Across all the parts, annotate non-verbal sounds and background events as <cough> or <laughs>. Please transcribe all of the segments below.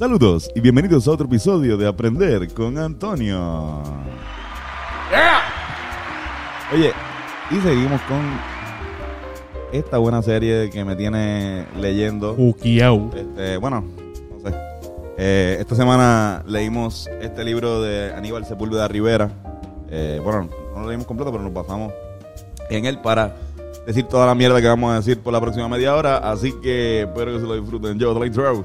Saludos y bienvenidos a otro episodio de Aprender con Antonio. Oye, y seguimos con esta buena serie que me tiene leyendo. Ukiau. Este, bueno, no sé. Eh, esta semana leímos este libro de Aníbal Sepúlveda Rivera. Eh, bueno, no lo leímos completo, pero nos basamos en él para decir toda la mierda que vamos a decir por la próxima media hora. Así que espero que se lo disfruten. Yo, the intro.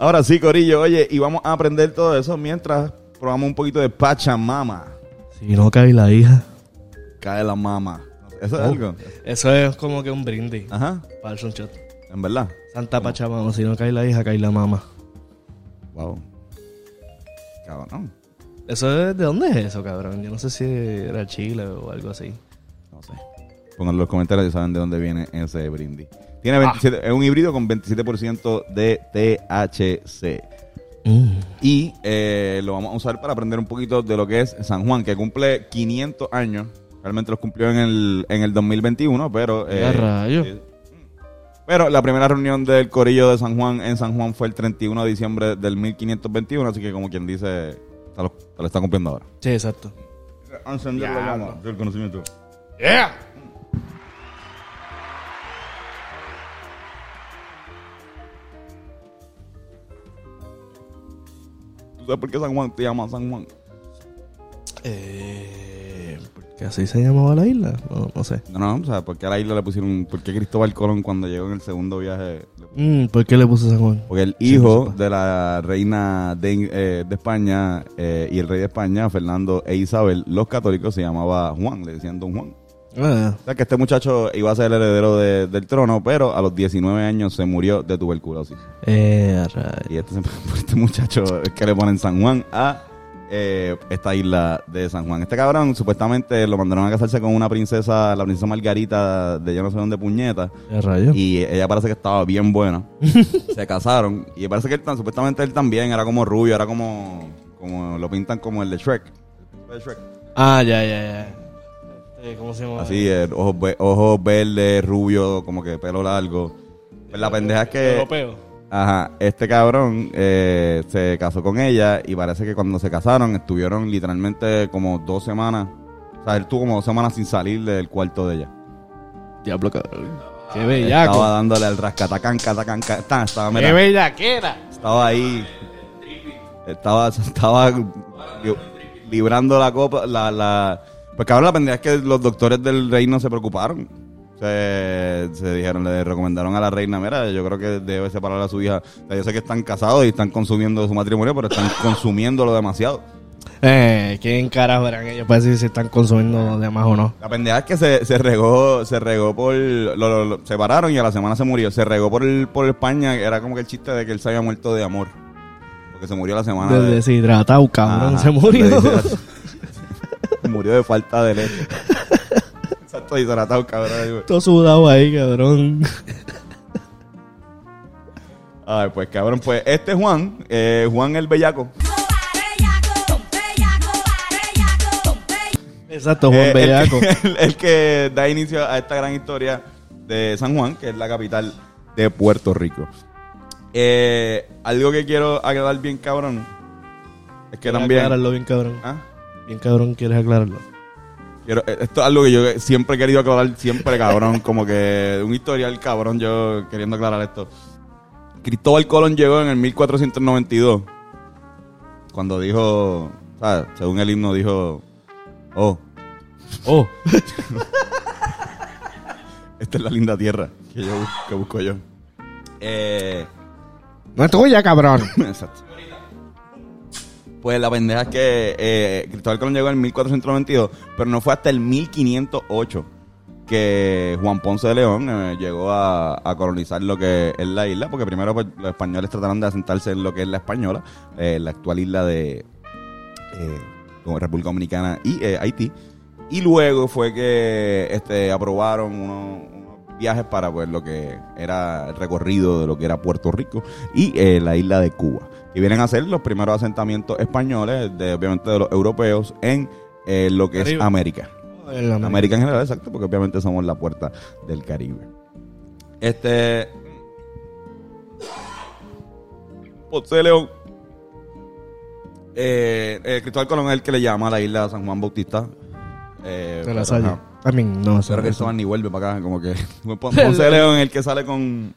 Ahora sí, Corillo, oye, y vamos a aprender todo eso mientras probamos un poquito de Pachamama. Si no cae la hija. Cae la mama. Eso es Oh. algo. Eso es como que un brindis. Ajá, Para el sunshot. en verdad. Santa Pachamama. Si no cae la hija, cae la mamá. Wow. Cabrón. ¿Eso es de dónde es eso, cabrón? Yo no sé si era Chile o algo así. No sé. Pongan en los comentarios si saben de dónde viene ese brindis. Tiene 27, es un híbrido con 27% de THC. Mm. Y eh, lo vamos a usar para aprender un poquito de lo que es San Juan, que cumple 500 años. Realmente los cumplió en el, en el 2021, pero... eh, ¡Ya rayos! eh, pero la primera reunión del Corillo de San Juan en San Juan fue el 31 de diciembre del 1521, así que como quien dice, se lo, está cumpliendo ahora. Sí, exacto. Encender la llama del conocimiento. ¿Tú sabes por qué San Juan te llama San Juan? Eh, ¿Por qué así se llamaba la isla? No, no sé. No, no, o sea, ¿por qué a la isla le pusieron, por qué Cristóbal Colón cuando llegó en el segundo viaje? Mm, ¿Por qué le puso San Juan? Porque el hijo de la reina de, eh, de España eh, y el rey de España, Fernando e Isabel, los católicos se llamaba Juan, le decían Don Juan. Ah, O sea que este muchacho iba a ser el heredero de- del trono, pero a los 19 años se murió de tuberculosis. eh. Y este, <laughs> este muchacho es que le ponen San Juan a eh, esta isla de San Juan. Este cabrón supuestamente lo mandaron a casarse con una princesa, la princesa Margarita de yo no sé dónde puñeta. Y ella parece que estaba bien buena. <laughs> se casaron. Y parece que él, tan- supuestamente él también era como rubio, era como, como lo pintan como el de Shrek. El de Shrek. Ah, ya, ya, ya. Este, ¿Cómo se llama? Así, eh, ojos, ve- ojos verdes, rubio, como que pelo largo. Pues la pendeja es que... Europeo. Ajá, este cabrón eh, se casó con ella y parece que cuando se casaron estuvieron literalmente como dos semanas. O sea, él tuvo como dos semanas sin salir del cuarto de ella. Diablo, cabrón. Qué Estaba bellaco. dándole al rascatacán, catacán, catacán, estaba, mira, Qué bellaquera. estaba ahí. Estaba, estaba li- librando la copa, la, la... Pues cabrón, la pendeja es que los doctores del reino se preocuparon. Se, se dijeron, le recomendaron a la reina, mira, yo creo que debe separar a su hija. O sea, yo sé que están casados y están consumiendo su matrimonio, pero están consumiéndolo demasiado. Eh, ¿quién carajo eran ellos para decir si están consumiendo de más o no? La pendeja es que se, se regó, se regó por, lo, lo- lo- separaron y a la semana se murió. Se regó por el, por España, era como que el chiste de que él se había muerto de amor. Porque se murió la semana De de- deshidratado, cabrón. Ajá, Se murió. de- murió de falta de leche. <laughs> Exacto, hidratado, cabrón. Todo sudado ahí, cabrón. Ay, pues cabrón, pues este Juan, eh, Juan el Bellaco. Exacto, Juan eh, Bellaco. El, que- <laughs> el- el que da inicio a esta gran historia de San Juan, que es la capital de Puerto Rico. Eh, algo que quiero aclarar bien, cabrón, es que ¿Quieres también... aclararlo bien, cabrón? ¿Ah? Bien, cabrón, ¿quieres aclararlo? Quiero, eh, esto es algo que yo siempre he querido aclarar, siempre cabrón, como que un historial cabrón, yo queriendo aclarar esto. Cristóbal Colón llegó en el 1492, cuando dijo, ¿sabes? Según el himno dijo, oh, Oh. <laughs> esta es la linda tierra que yo que busco yo. Eh, No es tuya, cabrón. <laughs> Exacto. Pues la pendeja es que eh, Cristóbal Colón llegó en 1492, pero no fue hasta el 1508 que Juan Ponce de León eh, llegó a, colonizar lo que es la isla, porque primero pues, los españoles trataron de asentarse en lo que es la española, eh, la actual isla de eh, República Dominicana y Haití. Y luego fue que este, aprobaron unos, unos viajes para pues, lo que era el recorrido de lo que era Puerto Rico y la isla de Cuba. Y vienen a ser los primeros asentamientos españoles, de, obviamente de los europeos, en eh, lo que es. América. En América en general, exacto, porque obviamente somos la puerta del Caribe. Este. Ponce León. Eh, eh, Cristóbal Colón es el que le llama a la isla San Juan Bautista. Eh, De la Salle. mean, no, Pero que Cristóbal ni vuelve para acá, como que. <laughs> Pon- Ponce <laughs> León es el que sale con.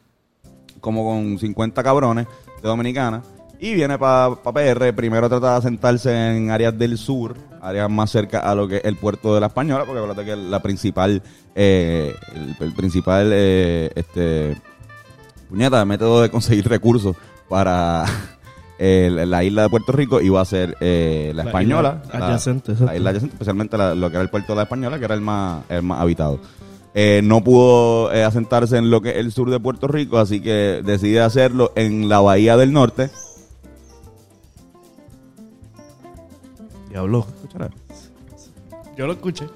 Como con 50 cabrones de Dominicana. Y viene para PR. Primero trata de asentarse en áreas del sur, áreas más cerca a lo que es el puerto de la Española, porque acuérdate que la principal. eh, el, el principal. eh, este. Puñeta, método de conseguir recursos para. <laughs> eh, la isla de Puerto Rico iba a ser eh, la, La española. isla adyacente, la, isla adyacente, especialmente la- lo que era el puerto de la española, que era el más, el más habitado. Eh, no pudo eh, asentarse en lo que es el sur de Puerto Rico, así que decide hacerlo en la bahía del norte. Diablo. Yo lo escuché.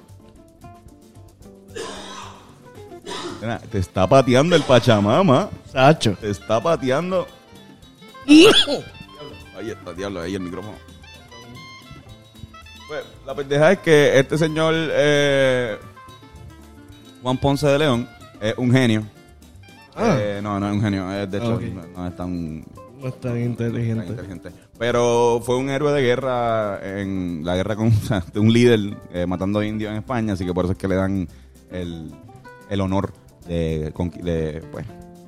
Mira, Te está pateando el Pachamama. Sacho. Te está pateando. Ahí está, diablo, ahí el micrófono. Pues, la pendeja es que este señor eh, Juan Ponce de León es un genio. Ah. Eh, no, no es un genio, es, de hecho Ah, no, no es tan, No es tan tan inteligente. Pero fue un héroe de guerra en la guerra con <laughs> o sea, de un líder eh, matando indios en España, así que por eso es que le dan el, el honor de, pues,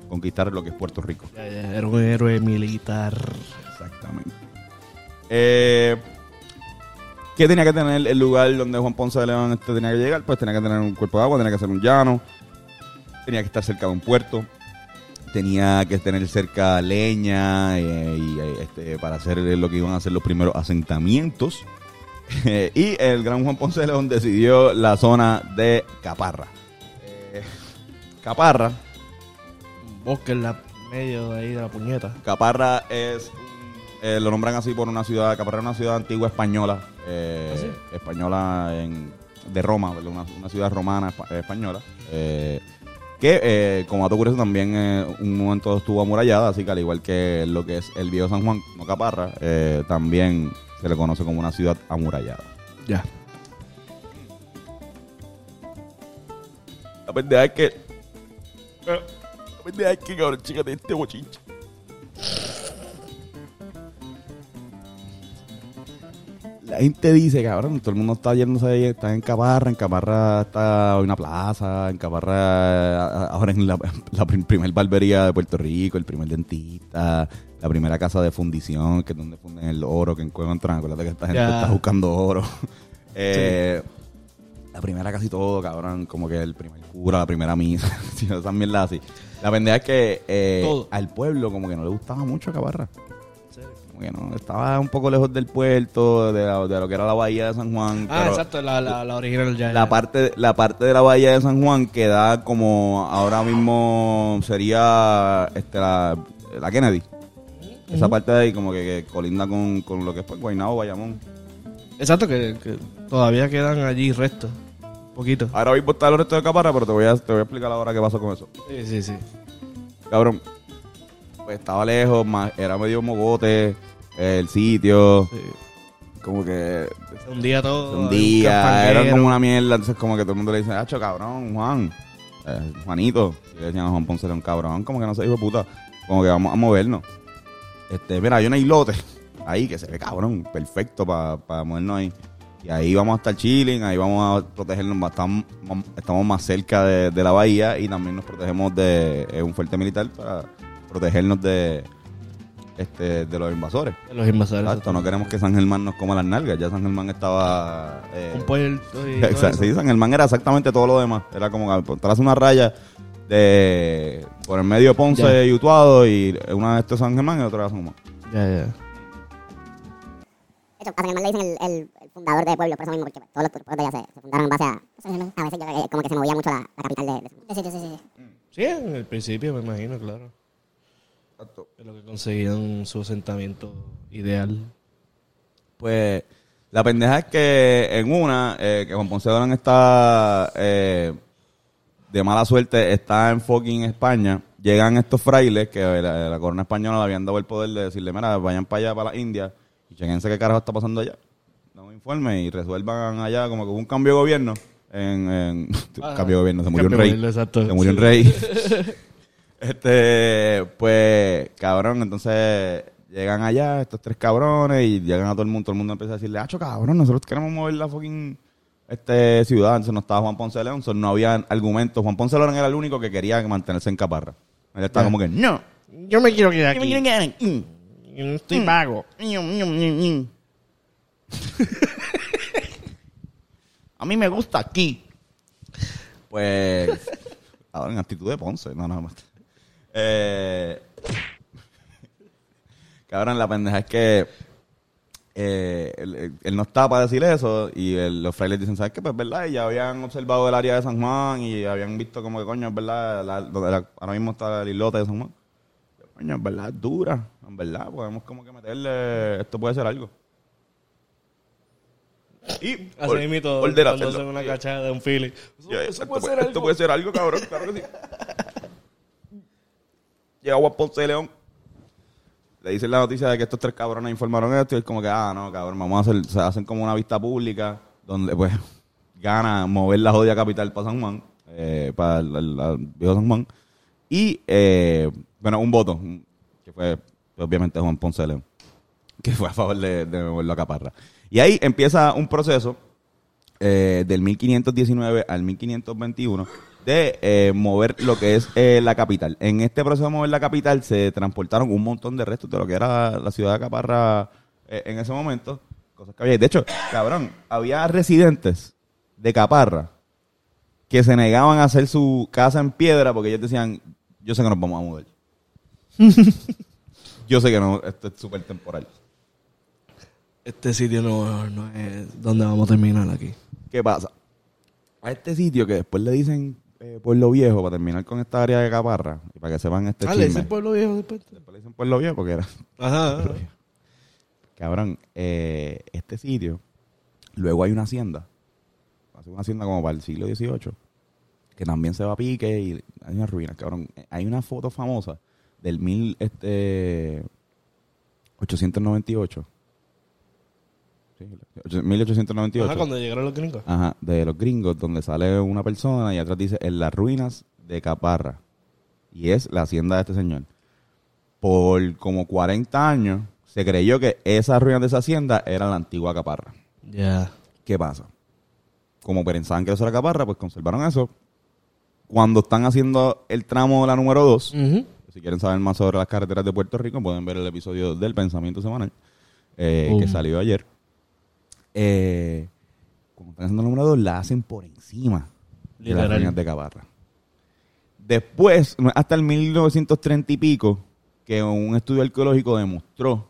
conquistar lo que es Puerto Rico. Ya, ya, Era un héroe militar. Exactamente. Eh, ¿Qué tenía que tener el lugar donde Juan Ponce de León este tenía que llegar? Pues tenía que tener un cuerpo de agua, tenía que ser un llano, tenía que estar cerca de un puerto, tenía que tener cerca leña eh, y, eh, este, para hacer lo que iban a ser los primeros asentamientos. <laughs> y el gran Juan Ponce de León decidió la zona de Caparra. Eh, Caparra Un bosque en la medio de ahí de la puñeta. Caparra es, lo nombran así por una ciudad, Caparra es una ciudad antigua española, ¿Ah, sí? española en- de Roma. Una, una ciudad romana espa- española, eh, que eh, como dato curioso también eh, un momento estuvo amurallada, así que al igual que lo que es el viejo San Juan, no Caparra, eh, también se le conoce como una ciudad amurallada. Ya. La pendeja es que... La pendeja es que, cabrón, chica, de este bochinche. La gente dice, cabrón, todo el mundo está yéndose ahí, está en Caparra, en Caparra está una plaza, en Caparra ahora en la, <laughs> la prim- primer barbería de Puerto Rico, el primer dentista, la primera casa de fundición, que es donde funden el oro que encuentran, acuérdate que esta gente está buscando oro. <laughs> Eh, La primera casi todo, cabrón, como que el primer cura, la primera misa, si no, esas mierdas así. La pendeja es que eh, al pueblo como que no le gustaba mucho Caparra. Como que no, estaba un poco lejos del puerto, de, la- de lo que era la bahía de San Juan. Ah, exacto, la, la, la original ya. La parte, la parte de la bahía de San Juan que da como ahora mismo sería este, la, la Kennedy. Esa parte de ahí como que, que colinda con, con lo que es pues, Guaynabo, Bayamón. Exacto, que, que todavía quedan allí restos. Poquito. Ahora mismo está el resto de Caparra, pero te voy a, te voy a explicar ahora qué pasó con eso. Sí, sí, sí. Cabrón, pues estaba lejos, más, era medio mogote el sitio, sí. como que Se hundía todo. un día, era como una mierda, entonces como que todo el mundo le dice, hacho, cabrón, Juan, eh, Juanito, y le decían a Juan Ponce, era un cabrón, como que no se dijo puta, como que vamos a movernos. Este, mira, hay un islote ahí que se ve cabrón, perfecto para movernos ahí. Y ahí vamos a estar chilling, ahí vamos a protegernos bastante, estamos más cerca de, de la bahía y también nos protegemos de un fuerte militar para protegernos de este de los invasores. De los invasores. Exacto, no queremos que San Germán nos coma las nalgas, ya San Germán estaba... eh, Un puerto y todo Exacto, eso. sí, San Germán era exactamente todo lo demás. Era como tras una raya de por el medio de Ponce y Utuado y una de estos San Germán y otra era San. Ya, ya. De hecho, a San Germán le dicen el, el, el fundador de pueblo, por eso mismo, porque todos los pueblos de allá se, se fundaron en base a... A veces yo que como que se movía mucho la, la capital de, de, de sí, sí, sí. Sí, en el principio me imagino, claro. Es lo que conseguían su asentamiento ideal. Pues la pendeja es que en una, eh, que Juan Ponce de León está eh, de mala suerte, está en fucking España. Llegan estos frailes que la, la corona española le habían dado el poder de decirle, mira, vayan para allá, para la India, y chequense qué carajo está pasando allá. Dan un informe y resuelvan allá como que hubo un cambio de gobierno. En, en- <laughs> cambio de gobierno, se murió un rey. gobierno, exacto. Se murió un rey. <laughs> Este, pues, cabrón, entonces llegan allá estos tres cabrones y llegan a todo el mundo, todo el mundo empieza a decirle, hacho cabrón, nosotros queremos mover la fucking este, ciudad, entonces no estaba Juan Ponce de León, no había argumentos. Juan Ponce de León era el único que quería mantenerse en Caparra. Él estaba como que, no. Yo me quiero quedar Yo me quiero quedar aquí. Yo no estoy vago. <laughs> A mí me gusta aquí. Pues, ahora en actitud de Ponce, no, no, más. Eh, <laughs> cabrón, la pendeja es que eh, él, él no estaba para decir eso y los frailes dicen, ¿sabes qué? Pues verdad, y ya habían observado el área de San Juan y habían visto como que coño, es verdad, la- donde la- ahora mismo está el islote de San Juan. Coño, es verdad, es dura, en verdad, podemos como que meterle, esto puede ser algo. Y Así mismo, cuando hacen una cachada de un feeling. Eso, esto, puede puede, ser esto algo. puede ser algo, cabrón, claro que sí. <laughs> Llega Juan Ponce de León. Le dicen la noticia de que estos tres cabrones informaron esto y es como que, ah, no, cabrón, vamos a hacer, o sea, hacen como una vista pública donde, pues, <laughs> gana mover la jodida capital para San Juan, eh, para el viejo San Juan. Y, eh, bueno, un voto, que fue, obviamente, Juan Ponce de León, que fue a favor de, de moverlo a Caparra. Y ahí empieza un proceso eh, del 1519 al 1521 de eh, mover lo que es eh, la capital. En este proceso de mover la capital se transportaron un montón de restos de lo que era la ciudad de Caparra eh, en ese momento. Cosas que había. De hecho, cabrón, había residentes de Caparra que se negaban a hacer su casa en piedra porque ellos decían, yo sé que nos vamos a mudar. <laughs> yo sé que no, esto es súper temporal. Este sitio no, no es donde vamos a terminar aquí. ¿Qué pasa? A este sitio que después le dicen eh, Pueblo Viejo para terminar con esta área de Caparra y para que sepan este ah, le dicen pueblo viejo después. Después le dicen Pueblo Viejo porque era Ajá. ajá. cabrón. eh, este sitio, luego hay una hacienda, hace una hacienda como para el siglo XVIII, que también se va a pique y hay unas ruinas, cabrón. Hay una foto famosa del mil este 898. Sí, 1898. Ajá, cuando llegaron los gringos. Ajá, de los gringos, donde sale una persona y atrás dice en las ruinas de Caparra. Y es la hacienda de este señor. Por como 40 años se creyó que esas ruinas de esa hacienda eran la antigua Caparra. Ya. ¿Qué pasa? Como pensaban que eso era Caparra, pues conservaron eso. Cuando están haciendo el tramo de la número 2, Ujú. si quieren saber más sobre las carreteras de Puerto Rico, pueden ver el episodio del Pensamiento Semanal, eh, que salió ayer. Eh, cuando están haciendo el número 2, la hacen por encima de las ruinas de Caparra. Después, hasta el 1930 y pico, que un estudio arqueológico demostró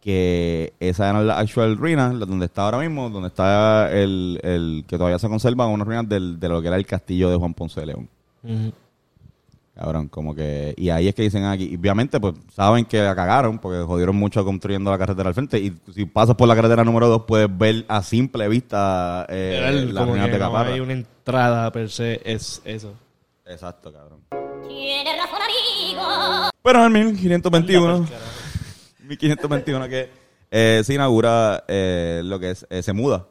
que esas eran las actual ruinas, donde está ahora mismo, donde está el, el que todavía se conservan unas ruinas del- de lo que era el castillo de Juan Ponce de León. Cabrón, como que... Y ahí es que dicen aquí... Y obviamente, pues, saben que la cagaron porque jodieron mucho construyendo la carretera al frente. Y si pasas por la carretera número 2, puedes ver a simple vista eh, ruinas que de no Caparra. hay una entrada per se, es eso. Exacto, cabrón. Tienes razón, amigo. Pero en el 1521... 1521 <laughs> que eh, se inaugura eh, lo que es... eh, se muda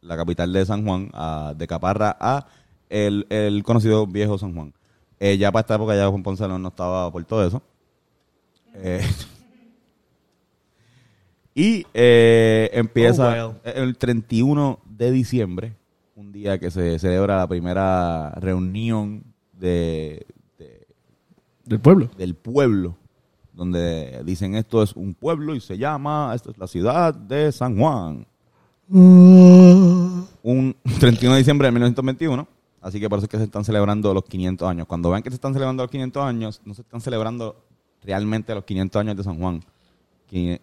la capital de San Juan, a- de Caparra, a el, el conocido viejo San Juan. Eh, ya para esta época ya Juan Ponce no estaba por todo eso. Eh, <laughs> y eh, empieza Oh, wow. el 31 de diciembre, un día que se celebra la primera reunión de, de- Del pueblo. del pueblo, donde dicen esto es un pueblo y se llama, esto es la ciudad de San Juan. Un <laughs> 31 de diciembre de 1921. Así que por eso es que se están celebrando los 500 años. Cuando vean que se están celebrando los 500 años, no se están celebrando realmente los 500 años de San Juan.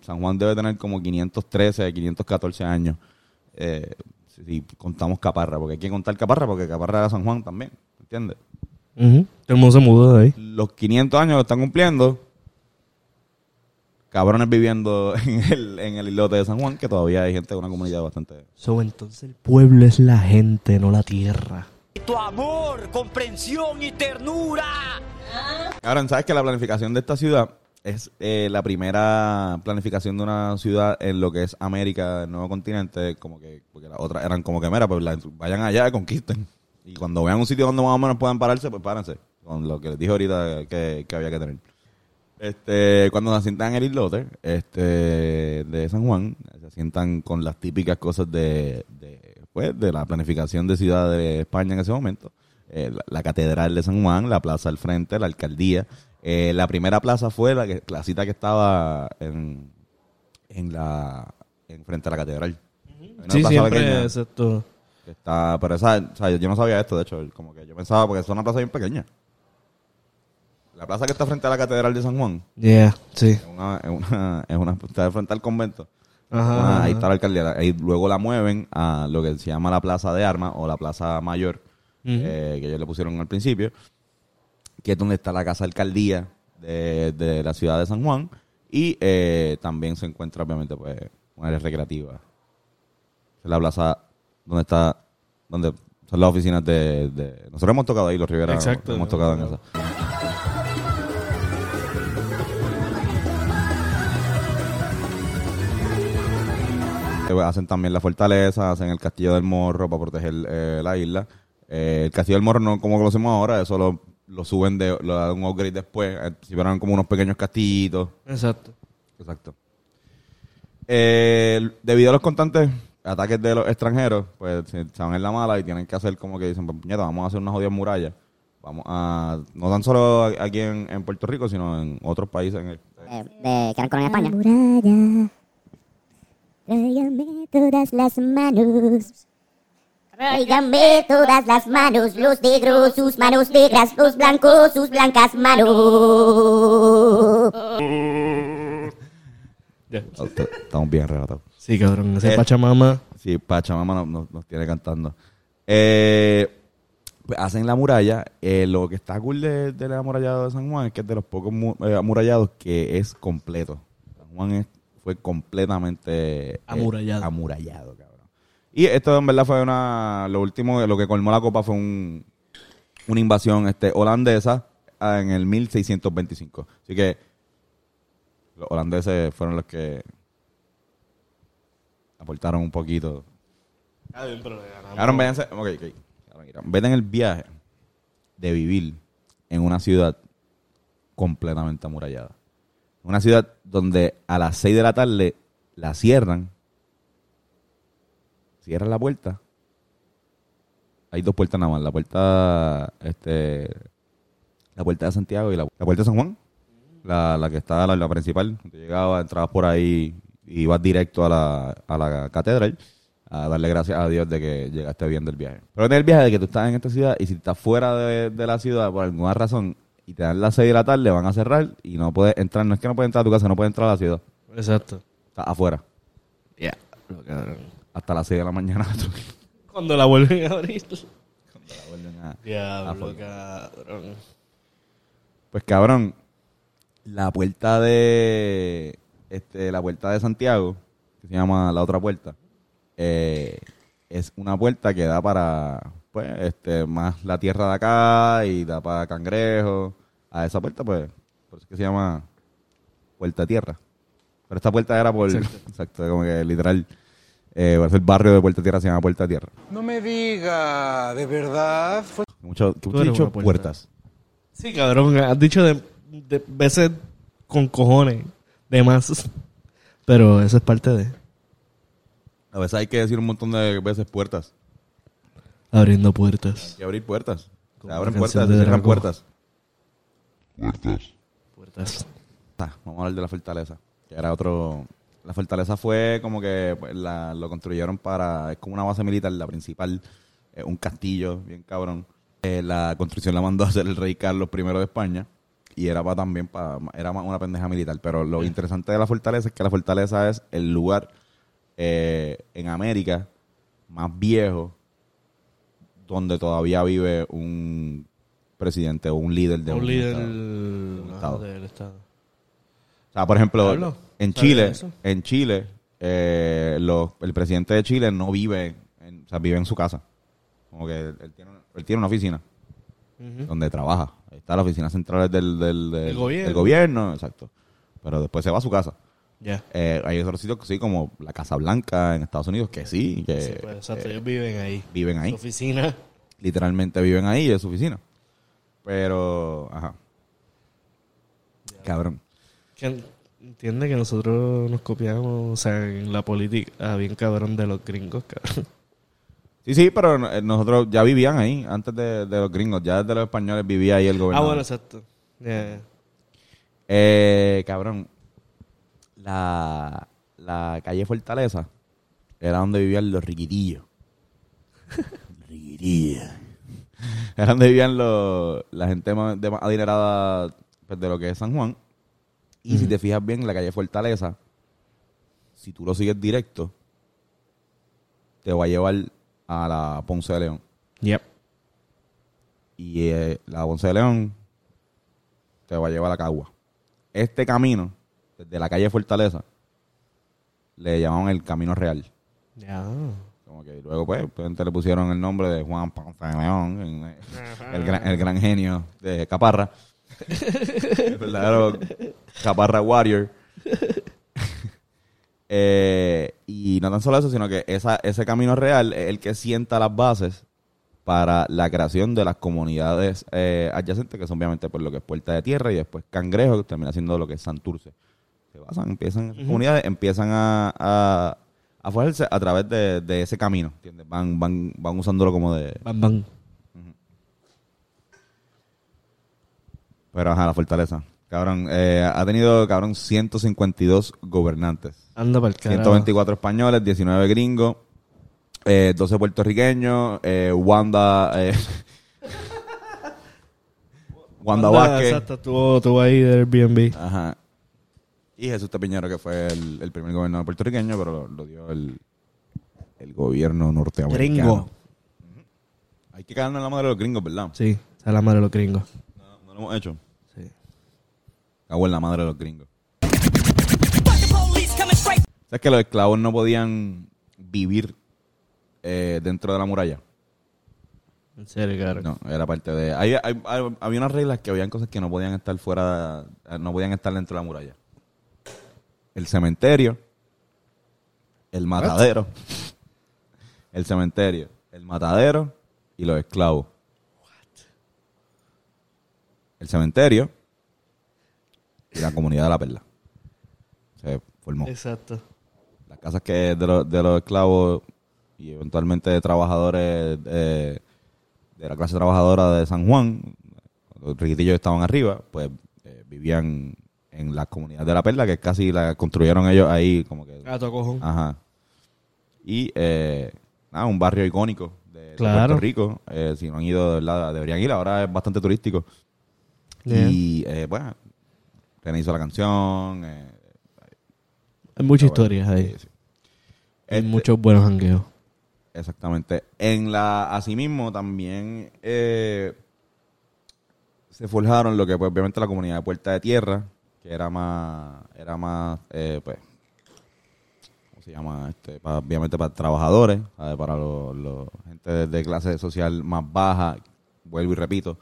San Juan debe tener como 513, 514 años. Eh, si, contamos Caparra, porque hay que contar Caparra, porque Caparra era San Juan también, ¿entiendes? Ujú. Todo el mundo se mudó de ahí. Los 500 años lo están cumpliendo. Cabrones viviendo <laughs> en el, en el islote de San Juan, que todavía hay gente de una comunidad bastante... So, entonces el pueblo es la gente, no la tierra. Tu amor, comprensión y ternura. Ahora, ¿sabes que la planificación de esta ciudad es eh, la primera planificación de una ciudad en lo que es América, el nuevo continente? Como que, porque las otras eran como que, mira, pues vayan allá y conquisten. Y cuando vean un sitio donde más o menos puedan pararse, pues párense. Con lo que les dije ahorita que, que había que tener. Este, cuando se asientan en el islote este, de San Juan, se asientan con las típicas cosas de, de, pues, de la planificación de Ciudad de España en ese momento. Eh, la, la Catedral de San Juan, la plaza al frente, la alcaldía. Eh, la primera plaza fue la, que, la cita que estaba en, en la en frente a la catedral. Una Sí, siempre, que está, pero esa, o sea, yo no sabía esto, de hecho, como que yo pensaba, porque es una plaza bien pequeña. La plaza que está frente a la catedral de San Juan, Yeah, sí. es una, es una, es una está frente al convento. Ajá, Ah, ahí está la alcaldía. Ahí luego la mueven a lo que se llama la plaza de armas o la plaza mayor, eh, que ellos le pusieron al principio, que es donde está la casa alcaldía de, de la ciudad de San Juan. Y eh, también se encuentra, obviamente, pues, una área recreativa. Es la plaza donde está, donde son las oficinas de, de- nosotros hemos tocado ahí, los Rivera, Exacto. hemos tocado en esa. Hacen también la fortaleza, hacen el castillo del morro para proteger eh, la isla. Eh, el castillo del morro no como conocemos ahora, eso lo, lo suben de, lo dan un upgrade después. Eh, Si eran como unos pequeños castillitos. Exacto. Exacto. Eh, debido a los constantes ataques de los extranjeros, pues se, van en la mala y tienen que hacer como que dicen, pues, puñeta, vamos a hacer una jodida muralla. Vamos a, no tan solo aquí en, en Puerto Rico, sino en otros países. En el- Eh, de, que eran colonia de España. muralla, tráigame todas las manos. Tráigame todas las manos, los negros, sus manos negras, los blancos, sus blancas manos. <laughs> Ya. T- Estamos bien relatados. Sí, cabrón. Ese Eh. Pachamama... Sí, Pachamama nos, nos- nos tiene cantando. Eh, pues hacen la muralla. Eh, lo que está cool de- del amurallado de San Juan es que es de los pocos mu- eh, amurallados que es completo. San Juan es- fue completamente eh, Amurallado. cabrón. Y esto en verdad fue una. Lo último, lo que colmó la copa fue un, una invasión este, holandesa ah, en el 1625. Así que los holandeses fueron los que aportaron un poquito. Cabrón, véanse, ok, ok. Cabrón, mira, vete en el viaje de vivir en una ciudad completamente amurallada. Una ciudad donde a las 6 de la tarde la cierran. Cierran la puerta. Hay dos puertas nada más. La puerta, este, la puerta de Santiago y la, la puerta de San Juan. La, la que está, la, la principal. Tú llegabas, entrabas por ahí y ibas directo a la, a la catedral a darle gracias a Dios de que llegaste bien del viaje. Pero en el viaje de que tú estás en esta ciudad y si estás fuera de, de la ciudad por alguna razón y te dan las 6 de la tarde, van a cerrar y no puedes entrar. No es que no puedes entrar a tu casa, no puedes entrar a la ciudad. Exacto. Estás afuera. Ya. Lo cabrón. Hasta las 6 de la mañana. <laughs> Cuando la vuelven a abrir. La vuelven a- Diablo, cabrón. Pues cabrón, la puerta de este, la puerta de Santiago, que se llama la otra puerta, eh, es una puerta que da para pues este más la tierra de acá y da para cangrejo. A esa puerta, pues, por eso es que se llama Puerta Tierra. Pero esta puerta era por exacto, como que literal eh, por eso el barrio de Puerta Tierra se llama Puerta Tierra. No me diga, ¿de verdad? Fue Mucho, ¿qué Tú te he eres dicho puerta. puertas. Sí, cabrón. Has dicho de, de veces con cojones. De más. Pero eso es parte de. A veces hay que decir un montón de veces puertas. Abriendo puertas. Hay que abrir puertas. Se abren puertas, se cierran Draco. puertas. Puertas. Ah, vamos a hablar de la fortaleza. Que era otro. La fortaleza fue como que pues, la, lo construyeron para. Es como una base militar, la principal. eh, un castillo, bien cabrón. Eh, la construcción la mandó a hacer el rey Carlos I de España. y era para también para era más una pendeja militar. Pero lo interesante de la fortaleza es que la fortaleza es el lugar eh, en América más viejo donde todavía vive un presidente o un líder de un líder estado. del estado. del estado. O sea, por ejemplo, en ¿sabes Chile, en Chile, eh, los- el presidente de Chile no vive, en, o sea, vive en su casa. Como que él, él tiene, una- él tiene una oficina donde trabaja. Ahí Está la oficina central del, del, del- El gobierno. del gobierno, exacto. Pero después se va a su casa. Ya. Eh, hay otros sitios que sí, como la Casa Blanca en Estados Unidos, que sí, que Sí, pues, exacto, eh, ellos viven ahí. viven ahí. Su oficina. Literalmente viven ahí, es su oficina. Pero, ajá. Cabrón. Que entiende que nosotros nos copiamos, o sea, en la política, ah, bien cabrón de los gringos, cabrón. Sí, sí, pero eh, nosotros ya vivían ahí, antes de, de los gringos, ya desde los españoles vivía ahí el Ah, gobernador. bueno, exacto. Eh, cabrón, la, la calle Fortaleza era donde vivían los riquitillos. <laughs> riquitillos. Era donde vivían los, la gente más, de más adinerada pues, de lo que es San Juan. Y si te fijas bien, la calle Fortaleza, si tú lo sigues directo, te va a llevar a la Ponce de León. Yep. Y eh, la Ponce de León te va a llevar a Cagua. Este camino, desde la calle Fortaleza, le llamaban el Camino Real. Ya. Como que luego, pues, le pusieron el nombre de Juan Ponce de León, en, eh, el, gran, el gran genio de Caparra. <laughs> el verdadero Caparra Warrior. <laughs> Eh, y no tan solo eso, sino que esa, ese camino real es el que sienta las bases para la creación de las comunidades eh, adyacentes, que son obviamente por lo que es Puerta de Tierra y después Cangrejo, que termina siendo lo que es Santurce. Se basan, empiezan, esas comunidades empiezan a, a, a forjarse a través de, de ese camino, ¿entiendes? Van, van, van usándolo como de... Bam, bam. Pero ajá, la fortaleza. Cabrón, eh, ha tenido, cabrón, 152 gobernantes. Anda para el carajo. 124 españoles, 19 gringos, eh, 12 puertorriqueños, eh, Wanda... Eh, <laughs> Wanda Vázquez. Exacto, estuvo, estuvo ahí del Airbnb. Ajá. Y Jesús Tepiñero, que fue el, el primer gobernador puertorriqueño, pero lo, lo dio el, el gobierno norteamericano. Gringo. Hay que caernos en la madre de los gringos, ¿verdad? Sí, es la madre de los gringos. No, no lo hemos hecho. Sí. Cago en la madre de los gringos. ¿Sabes que los esclavos no podían vivir eh, dentro de la muralla? En serio, cabrón. No, era parte de... hay- hay- hay- había unas reglas que habían cosas que no podían estar fuera, no podían estar dentro de la muralla. El cementerio, el matadero, el cementerio, el matadero y los esclavos. El cementerio y la comunidad de la perla. Se formó Exacto. las casas que de, los- de los esclavos y eventualmente de trabajadores eh, de la clase trabajadora de San Juan, los riquitillos estaban arriba, pues eh, vivían en las comunidades de la perla, que casi la construyeron ellos ahí como que... Gato cojón. Ajá. Y eh, nada, un barrio icónico de. Puerto Rico. Eh, si no han ido, de verdad, deberían ir. Ahora es bastante turístico. Yeah. Y eh, bueno, René hizo la canción. eh, Hay muchas bueno. historias ahí. Sí, sí. Hay Este- muchos buenos jangueos. Exactamente. En la, asimismo, también eh, se forjaron lo que, pues, obviamente, la comunidad de Puerta de Tierra, que era más, era más, eh, pues, ¿cómo se llama? Este, obviamente para trabajadores, para los, los- gente de, de clase social más baja, vuelvo y repito,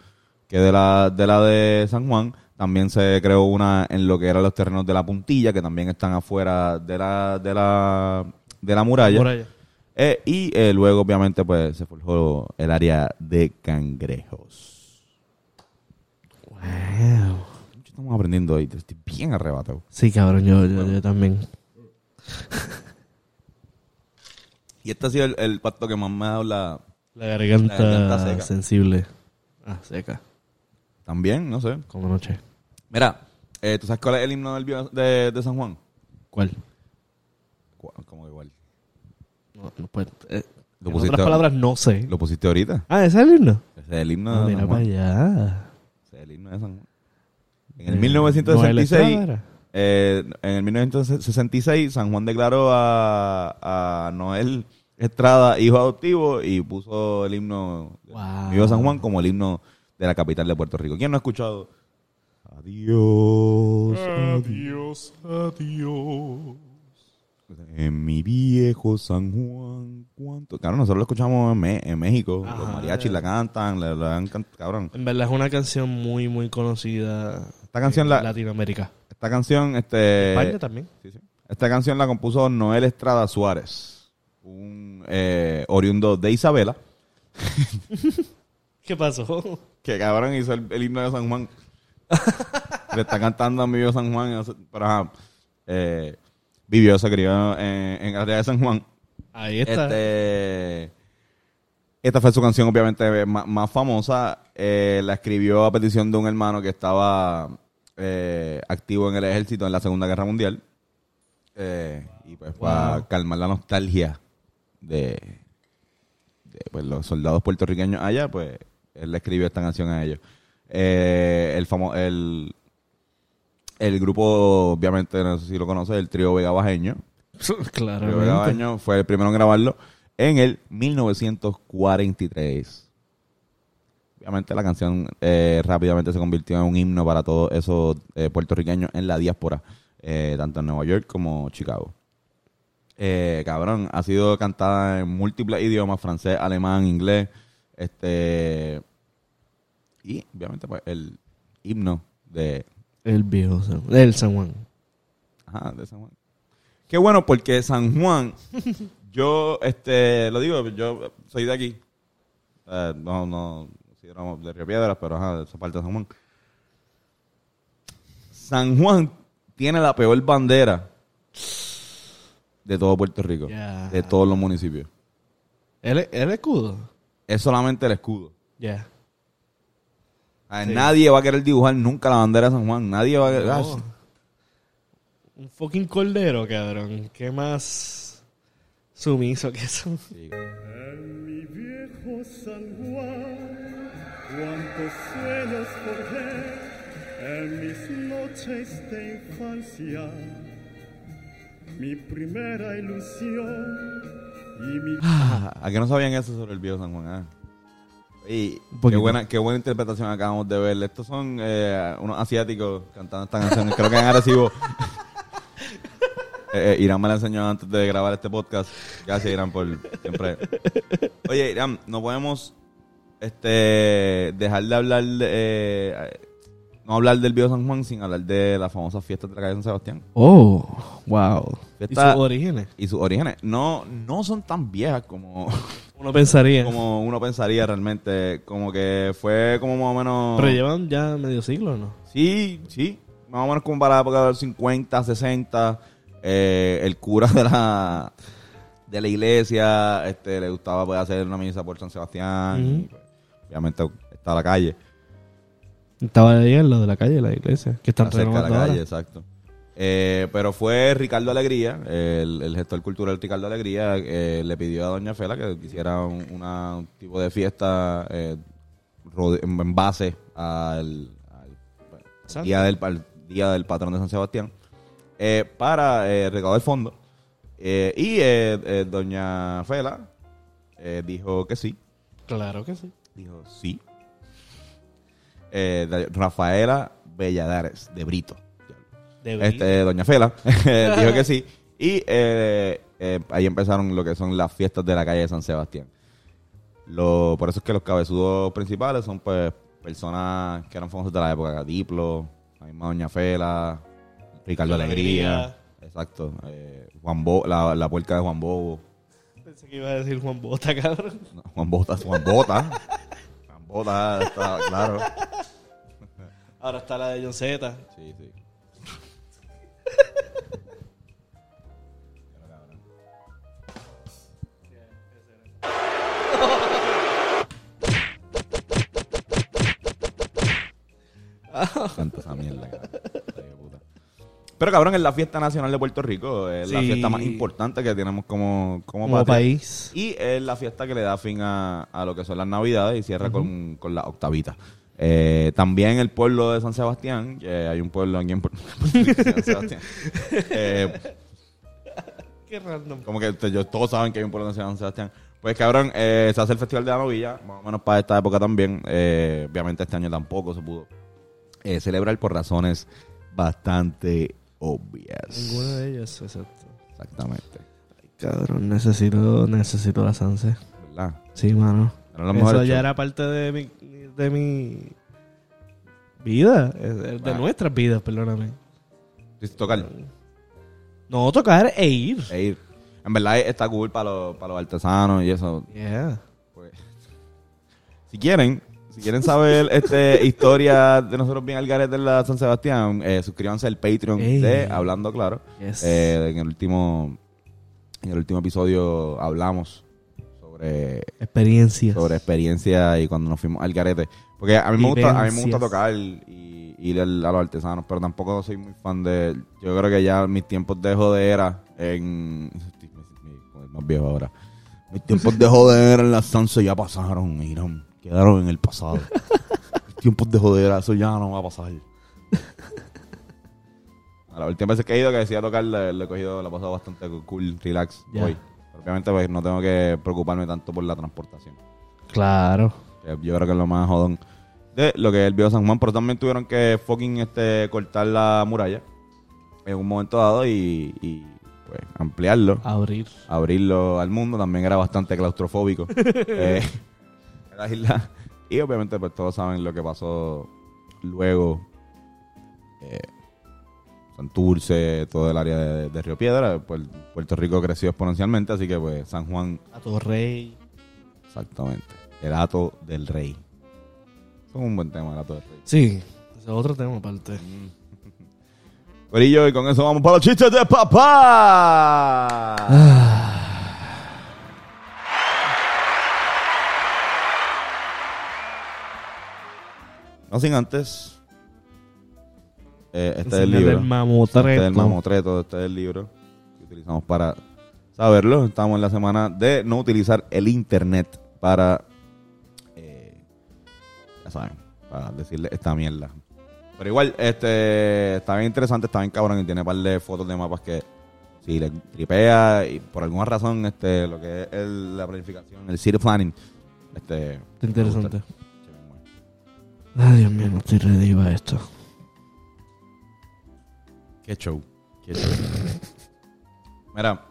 que de la, de la de San Juan. También se creó una en lo que eran los terrenos de la puntilla, que también están afuera de la, de la, de la muralla. Muralla. Eh, y eh, luego, obviamente, pues se forjó el área de cangrejos. Wow. Estamos aprendiendo hoy. Estoy bien arrebatado. Sí, cabrón, yo, yo, yo también. Y este ha sido el, el pacto que más me ha dado la... La garganta, La garganta seca. sensible. Ah, seca. También, no sé. Como noche. Mira, eh, ¿tú sabes cuál es el himno del, bio- de, de San Juan? ¿Cuál? Cu- Como igual. No, no puede. eh, Lo en pusiste- otras palabras, no sé. ¿Lo pusiste ahorita? Ah, ¿ese es el himno? Ese es el himno Ah, de mira San para Juan. allá. Ese es el himno de San Juan. En el Eh, 1966, Noel Estrada eh, en el 1966, San Juan declaró a, a Noel Estrada hijo adoptivo y puso el himno Wow. Viva San Juan como el himno de la capital de Puerto Rico. ¿Quién no ha escuchado? Adiós, adiós, adiós. En mi viejo San Juan, ¿cuánto? Claro, nosotros lo escuchamos en, Me- en México. Los mariachis la cantan, la, la han cant- cabrón. En verdad es una canción muy, muy conocida Esta canción en la- Latinoamérica. Esta canción, este... España también. Sí, sí. Esta canción la compuso Noel Estrada Suárez, un eh, oriundo de Isabela, <laughs> ¿Qué pasó? que cabrón hizo el, el himno de San Juan. Le está cantando a mi San Juan, pero ajá, eh, vivió, se crió en, en la área de San Juan. Ahí está. Este, esta fue su canción, obviamente, más, más famosa. Eh, la escribió a petición de un hermano que estaba eh, activo en el ejército en la Segunda Guerra Mundial. Eh, y pues para calmar la nostalgia de, de, pues, los soldados puertorriqueños allá, pues él le escribió esta canción a ellos. Eh, el, famo- el, el grupo, obviamente, no sé si lo conoces, el trío Vega Bajeño. <laughs> Río Vega. Baño fue el primero en grabarlo en el 1943. Obviamente la canción eh, rápidamente se convirtió en un himno para todos esos eh, puertorriqueños en la diáspora, eh, tanto en Nueva York como Chicago. Cabrón, ha sido cantada en múltiples idiomas, francés, alemán, inglés, este y obviamente pues el himno de El viejo San, el San Juan. Ajá, de San Juan. Qué bueno, porque San Juan, <laughs> yo, este, lo digo, yo soy de aquí. Eh, no, no, si éramos de Río Piedras, pero ajá, de esa parte de San Juan. San Juan tiene la peor bandera de todo Puerto Rico, de todos los municipios. ¿El, el escudo? Es solamente el escudo. Ya. Ah, Sí. Nadie va a querer dibujar nunca la bandera de San Juan. Nadie va a querer. No. Un fucking cordero, cabrón. ¿Qué más sumiso que eso? Sí. Mi viejo San Juan, cuántos sueños forjé en mis noches de infancia. Mi primera ilusión y mi Ah, ¿A que no sabían eso sobre el viejo San Juan? Ah. Y qué buena, qué buena interpretación acabamos de ver. Estos son eh, unos asiáticos cantando esta canción. Creo que en Arecibo. Eh, eh, Irán me la enseñó antes de grabar este podcast. Gracias, Irán, por siempre. Oye, Irán, no podemos este, dejar de hablar de, eh, no hablar del viejo San Juan sin hablar de las famosas fiestas de la calle San Sebastián. Oh, wow. ¿Y Fiesta- sus orígenes? Y sus orígenes no, no son tan viejas como, <laughs> Uno pensaría. como uno pensaría realmente. Como que fue como más o menos. Pero llevan ya medio siglo, ¿no? Sí, sí. Más o menos como para la época de los 50, 60. Eh, el cura de la de la iglesia este le gustaba pues, hacer una misa por San Sebastián. y, pues, obviamente está la calle. Estaba ahí en lo de la calle, la iglesia, que están Está cerca de la calle, ahora. exacto. Eh, pero fue Ricardo Alegría, el, el gestor cultural Ricardo Alegría, eh, le pidió a Doña Fela que hiciera un, una- un tipo de fiesta eh, en base al, día, del, al día del patrón de San Sebastián eh, para eh, recaudar fondos. Eh, y eh, Doña Fela dijo que sí. Claro que sí. Dijo sí. Rafaela Belladares, de Brito. De Este, Doña Fela <laughs> dijo que sí. <laughs> Y ahí empezaron lo que son las fiestas de la calle de San Sebastián. Lo, por eso es que los cabezudos principales son pues personas que eran famosas de la época. Diplo, la misma Doña Fela, Ricardo Alegría. Alegría. Exacto. eh, Juan Bo, la, la puerca de Juan Bobo. Pensé que iba a decir Juan Bota, cabrón. No, Juan Bota, Juan Bota. Juan Bota, está claro. Ahora está la de John Z. Sí, sí. <laughs> Canta esa mierda, cabrón. Pero cabrón, es la fiesta nacional de Puerto Rico. Es la Sí. fiesta más importante que tenemos como, como, Como patria. país. Y es la fiesta que le da fin a, a lo que son las navidades y cierra con, con la octavita. Eh, también el pueblo de San Sebastián, que hay un pueblo aquí en Puerto <laughs> San Sebastián. Eh, <laughs> Qué random. como que te- yo- todos saben que hay un pueblo de San Sebastián. Pues cabrón, eh, se hace el Festival de la Novilla, más o menos para esta época también. Eh, obviamente este año tampoco se pudo eh, celebrar por razones bastante obvias. Ninguna de ellas, exacto. Exactamente. Cabrón, necesito, necesito la Sanse. ¿Verdad? Sí, mano. Eso ya era parte de mi, de mi vida, eh, de nuestras vidas, perdóname. Tocar No, tocar e ir. e ir. En verdad está cool para los, para los artesanos y eso. Yeah. Pues, si quieren, si quieren saber este historia de nosotros bien al garete de la San Sebastián, eh, suscríbanse al Patreon Ey. de Hablando Claro. Yes. Eh, en el último en el último episodio hablamos sobre Experiencias. sobre experiencia y cuando nos fuimos al garete. Porque a mí me gusta, a mí me gusta tocar y ir a los artesanos, pero tampoco soy muy fan de. Yo creo que ya mis tiempos de jodera en. Estoy más viejo ahora. Mis tiempos de jodera en la Sansa ya pasaron, Irán. Quedaron en el pasado. <laughs> tiempos de jodera, eso ya no va a pasar. A la última vez que he ido, que decía tocar, le, le he cogido, la he pasado bastante cool, relax. Voy. Pero Obviamente, pues no tengo que preocuparme tanto por la transportación. Claro. Yo creo que es lo más jodón de lo que es el Viejo San Juan. Pero también tuvieron que fucking este, cortar la muralla en un momento dado y, y, pues ampliarlo, Abrir. abrirlo al mundo. También era bastante claustrofóbico. <laughs> eh, la isla. Y obviamente pues todos saben lo que pasó luego. Eh, Santurce, todo el área de, de Río Piedra. Pues, Puerto Rico creció exponencialmente, así que pues San Juan A tu rey. Exactamente. El hato del rey. Eso es un buen tema, el hato del rey. Sí. Es otro tema aparte. <laughs> Corillo, y con eso vamos para los chistes de papá. No sin antes. eh, este es el libro. el mamotreto. Este es el mamotreto, este es el libro que utilizamos para saberlo. Estamos en la semana de no utilizar el internet para, eh, ya saben, para decirle esta mierda. Pero igual, este, está bien interesante, está bien cabrón y tiene un par de fotos de mapas que si le tripea y por alguna razón, este, lo que es el- la planificación, el city planning, este, Está interesante. Ay, Dios mío, no estoy ready para esto. Qué show. Qué show. Mira,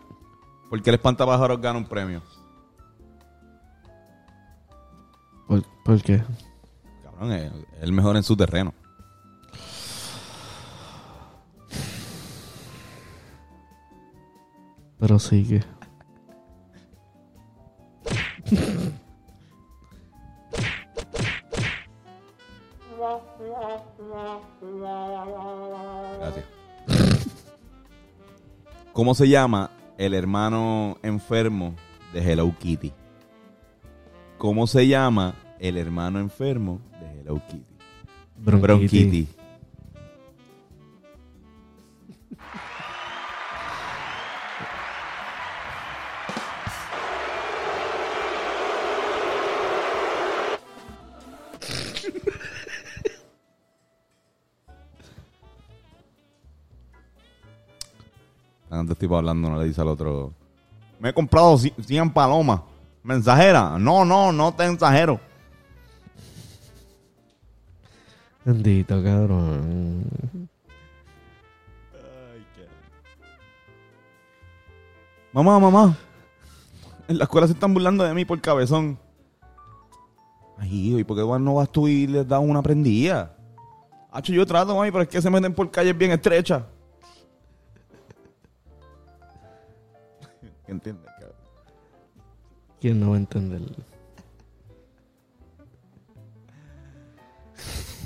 ¿por qué el espantapájaros gana un premio? ¿Por, por qué? Cabrón, es, es el mejor en su terreno. Pero sigue. Gracias. <laughs> ¿Cómo se llama el hermano enfermo de Hello Kitty? ¿Cómo se llama el hermano enfermo de Hello Kitty? Bronquitty. Antes tipo hablando, no le dice al otro. Me he comprado 100 palomas. ¿Mensajera? No, no, no te mensajero. Bendito, cabrón. Mamá, mamá. En la escuela se están burlando de mí por cabezón. Ay, hijo, ¿y por qué no vas tú y les das una prendida? Hacho, yo trato, mami, pero es que se meten por calles bien estrechas. ¿Qué entiendes, cabrón? ¿Quién no va a entender?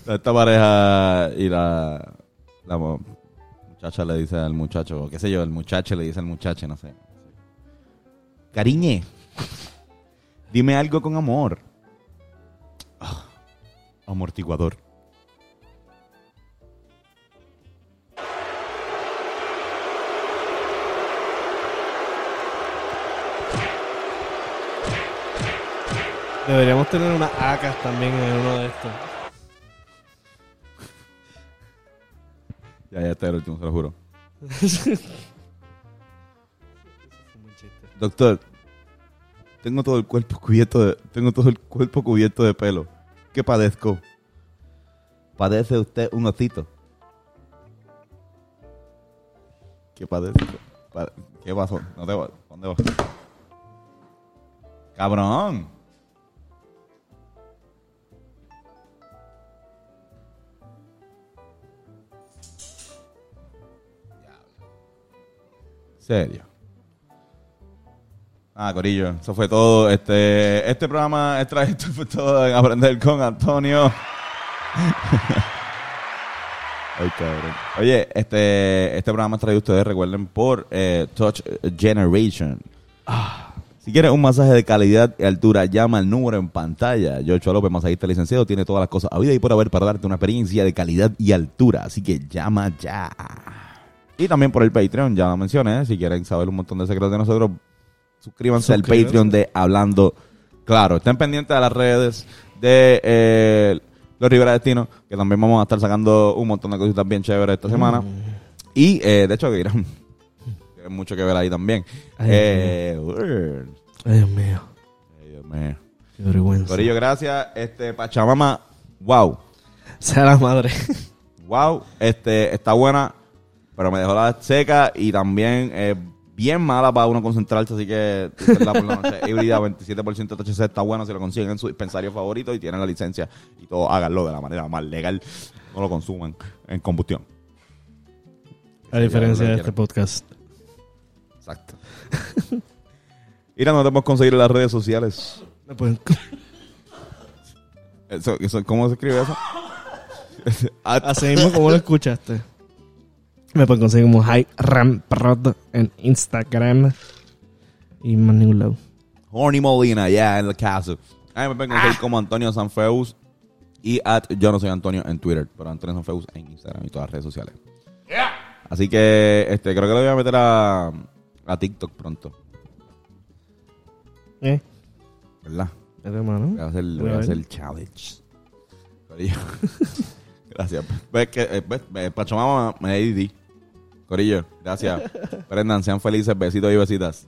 Esta pareja y la, la muchacha le dice al muchacho, o qué sé yo, el muchacho le dice al muchacho, no sé. Cariñe, dime algo con amor. Ah, amortiguador. Deberíamos tener unas acas también en uno de estos. Ya, ya está el último, se lo juro. Doctor, tengo todo el cuerpo cubierto de, tengo todo el cuerpo cubierto de pelo. ¿Qué padezco? Padece usted un osito. ¿Qué padezco? ¿Qué pasó? No te va. ¿Dónde vas? Cabrón. Serio. Ah, Corillo, eso fue todo. Este, este programa, esta, <laughs> esto fue todo en Aprender con Antonio. <laughs> Ay, cabrón. Oye, este, este programa traído ustedes, recuerden, por eh, Touch Generation. Si quieres un masaje de calidad y altura, llama al número en pantalla. Yocho López, masajista licenciado, tiene todas las cosas a vida y por haber para darte una experiencia de calidad y altura. Así que llama ya. Y también por el Patreon, ya lo mencioné. Si quieren saber un montón de secretos de nosotros, suscríbanse al. Patreon de Hablando Claro. Estén pendientes de las redes de eh, Los Rivera Destino, que también vamos a estar sacando un montón de cositas bien chéveres esta semana. Y eh, de hecho, que irán. Tienen mucho que ver ahí también. Ay, eh, Dios mío. Ay, Dios mío. Qué vergüenza. Corillo, gracias. Este, Pachamama, wow. Sea la madre. Wow, este, está buena, pero me dejó la seca y también eh, bien mala para uno concentrarse, así que disfrútenla por la noche. <laughs> híbrida 27% THC está bueno si lo consiguen en su dispensario favorito y tienen la licencia y todo, háganlo de la manera más legal, no lo consuman en combustión. A diferencia de este podcast. Exacto. Mira, no te podemos conseguir en las redes sociales. Me pueden- <laughs> Eso, eso, ¿Cómo se escribe eso? Así mismo como lo escuchaste. Me pueden conseguir como High Ram Prod en Instagram. Y más ningún lado. Horny Molina, ya, en el caso. A mí me pueden conseguir como Antonio Sanfeus y at yo no soy Antonio en Twitter, pero Antonio Sanfeus en Instagram y todas las redes sociales. Así que este creo que lo voy a meter a, a TikTok pronto, ¿Eh? ¿verdad? Es de mano. Voy a hacer, voy a hacer el challenge. <laughs> Gracias. Ves que, eh, ves, eh, Pachamama me ADD. Corillo, gracias. Prendan, sean felices, besitos y besitas.